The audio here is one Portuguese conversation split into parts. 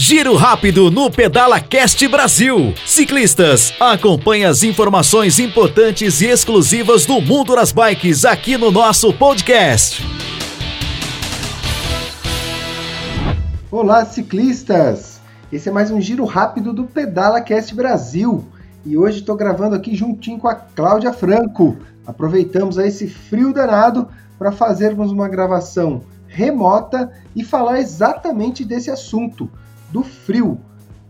Giro rápido no Pedala Cast Brasil. Ciclistas, acompanhe as informações importantes e exclusivas do mundo das bikes aqui no nosso podcast. Olá, ciclistas! Esse é mais um giro rápido do Pedala Cast Brasil. E hoje estou gravando aqui juntinho com a Cláudia Franco. Aproveitamos esse frio danado para fazermos uma gravação remota e falar exatamente desse assunto do frio.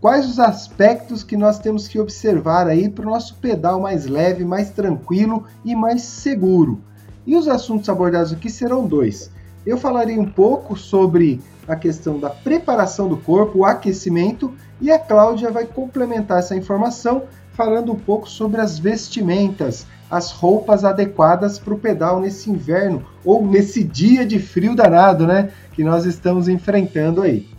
Quais os aspectos que nós temos que observar aí para o nosso pedal mais leve, mais tranquilo e mais seguro? E os assuntos abordados aqui serão dois. Eu falarei um pouco sobre a questão da preparação do corpo, o aquecimento, e a Cláudia vai complementar essa informação falando um pouco sobre as vestimentas, as roupas adequadas para o pedal nesse inverno ou nesse dia de frio danado, né? Que nós estamos enfrentando aí.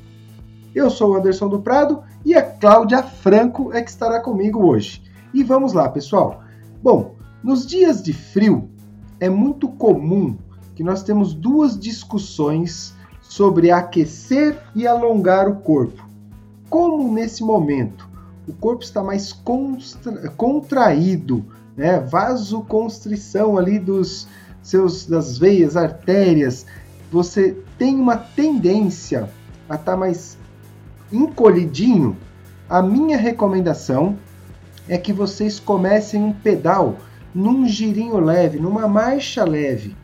Eu sou o Anderson do Prado e a Cláudia Franco é que estará comigo hoje. E vamos lá, pessoal. Bom, nos dias de frio é muito comum que nós temos duas discussões sobre aquecer e alongar o corpo. Como nesse momento o corpo está mais contraído, né? Vasoconstrição ali dos seus das veias, artérias, você tem uma tendência a estar tá mais encolhidinho, a minha recomendação é que vocês comecem um pedal num girinho leve, numa marcha leve.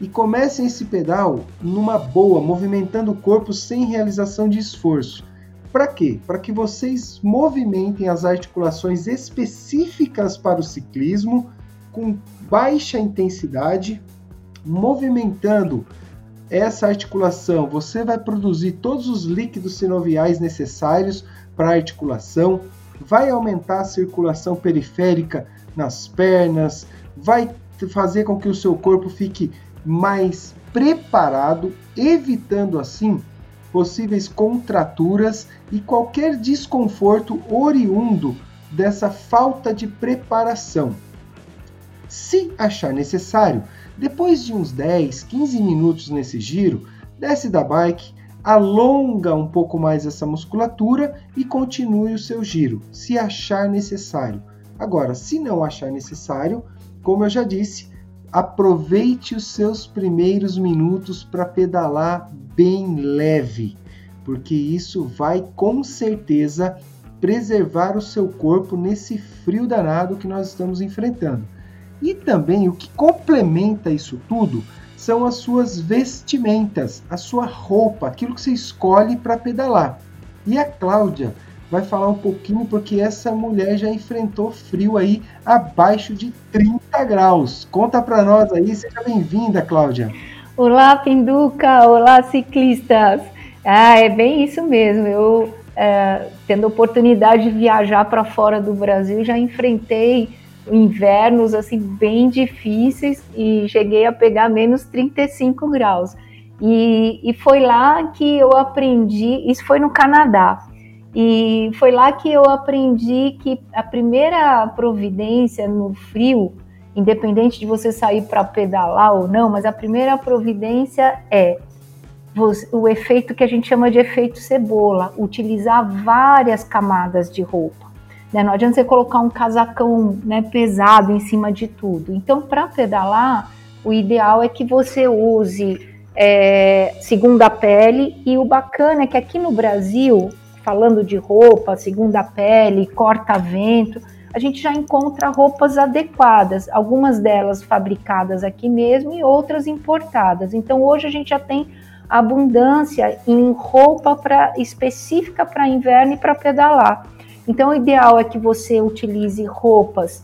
E comecem esse pedal numa boa, movimentando o corpo sem realização de esforço. Para quê? Para que vocês movimentem as articulações específicas para o ciclismo com baixa intensidade, movimentando essa articulação, você vai produzir todos os líquidos sinoviais necessários para a articulação, vai aumentar a circulação periférica nas pernas, vai fazer com que o seu corpo fique mais preparado, evitando assim possíveis contraturas e qualquer desconforto oriundo dessa falta de preparação. Se achar necessário, depois de uns 10, 15 minutos nesse giro, desce da bike, alonga um pouco mais essa musculatura e continue o seu giro, se achar necessário. Agora, se não achar necessário, como eu já disse, aproveite os seus primeiros minutos para pedalar bem leve, porque isso vai com certeza preservar o seu corpo nesse frio danado que nós estamos enfrentando. E também o que complementa isso tudo são as suas vestimentas, a sua roupa, aquilo que você escolhe para pedalar. E a Cláudia vai falar um pouquinho porque essa mulher já enfrentou frio aí abaixo de 30 graus. Conta para nós aí, seja bem-vinda, Cláudia. Olá, Pinduca, olá, ciclistas. Ah, é bem isso mesmo. Eu, é, tendo oportunidade de viajar para fora do Brasil, já enfrentei invernos assim bem difíceis e cheguei a pegar menos 35 graus. E, e foi lá que eu aprendi, isso foi no Canadá, e foi lá que eu aprendi que a primeira providência no frio, independente de você sair para pedalar ou não, mas a primeira providência é o efeito que a gente chama de efeito cebola, utilizar várias camadas de roupa. Né? Não adianta você colocar um casacão né, pesado em cima de tudo. Então, para pedalar, o ideal é que você use é, segunda pele e o bacana é que aqui no Brasil, falando de roupa, segunda pele, corta-vento, a gente já encontra roupas adequadas, algumas delas fabricadas aqui mesmo e outras importadas. Então hoje a gente já tem abundância em roupa pra, específica para inverno e para pedalar. Então, o ideal é que você utilize roupas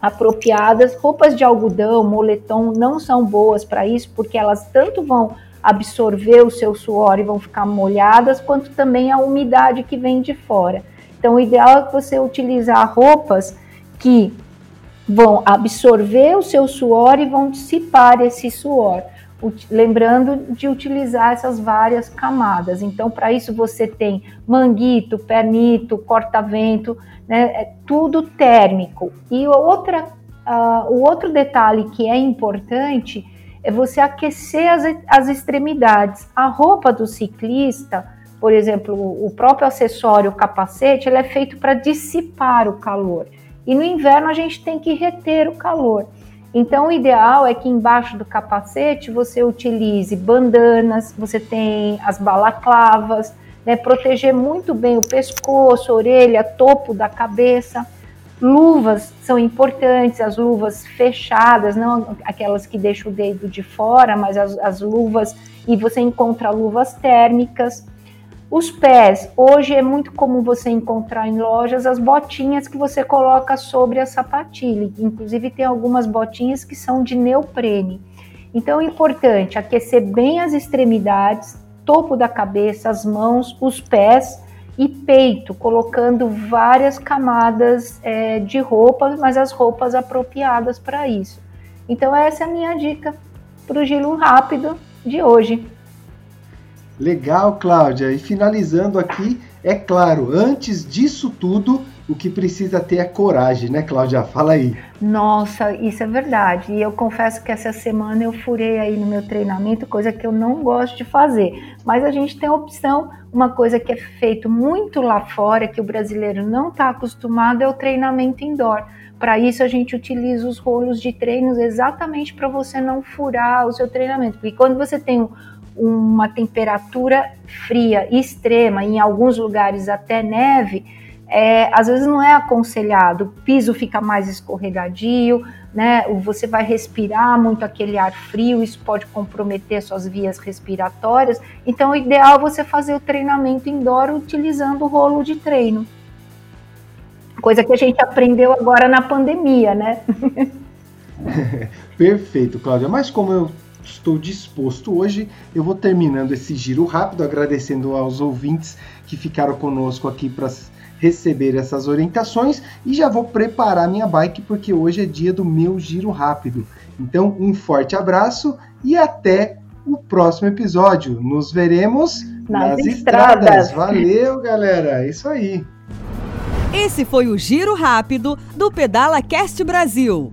apropriadas. Roupas de algodão, moletom não são boas para isso, porque elas tanto vão absorver o seu suor e vão ficar molhadas, quanto também a umidade que vem de fora. Então, o ideal é que você utilizar roupas que vão absorver o seu suor e vão dissipar esse suor lembrando de utilizar essas várias camadas. Então, para isso você tem manguito, pernito, corta-vento, né, é tudo térmico. E outra, uh, o outro detalhe que é importante é você aquecer as, as extremidades. A roupa do ciclista, por exemplo, o próprio acessório, o capacete, ele é feito para dissipar o calor. E no inverno a gente tem que reter o calor. Então, o ideal é que embaixo do capacete você utilize bandanas, você tem as balaclavas, né, proteger muito bem o pescoço, orelha, topo da cabeça. Luvas são importantes, as luvas fechadas, não aquelas que deixam o dedo de fora, mas as, as luvas, e você encontra luvas térmicas. Os pés, hoje é muito comum você encontrar em lojas as botinhas que você coloca sobre a sapatilha. Inclusive tem algumas botinhas que são de neoprene. Então é importante aquecer bem as extremidades, topo da cabeça, as mãos, os pés e peito, colocando várias camadas é, de roupas, mas as roupas apropriadas para isso. Então essa é a minha dica para o giro rápido de hoje. Legal, Cláudia. E finalizando aqui, é claro, antes disso tudo, o que precisa ter é coragem, né, Cláudia? Fala aí. Nossa, isso é verdade. E eu confesso que essa semana eu furei aí no meu treinamento, coisa que eu não gosto de fazer. Mas a gente tem a opção, uma coisa que é feito muito lá fora, que o brasileiro não está acostumado, é o treinamento indoor. Para isso a gente utiliza os rolos de treinos exatamente para você não furar o seu treinamento. Porque quando você tem uma temperatura fria extrema, em alguns lugares até neve, é, às vezes não é aconselhado, o piso fica mais escorregadio, né? Você vai respirar muito aquele ar frio, isso pode comprometer suas vias respiratórias. Então, o ideal é você fazer o treinamento indoor utilizando o rolo de treino. Coisa que a gente aprendeu agora na pandemia, né? Perfeito, Cláudia. Mas como eu estou disposto hoje, eu vou terminando esse giro rápido, agradecendo aos ouvintes que ficaram conosco aqui para receber essas orientações e já vou preparar minha bike porque hoje é dia do meu giro rápido. Então, um forte abraço e até o próximo episódio. Nos veremos nas, nas estradas. estradas. Valeu, galera. É isso aí. Esse foi o giro rápido do Pedala Cast Brasil.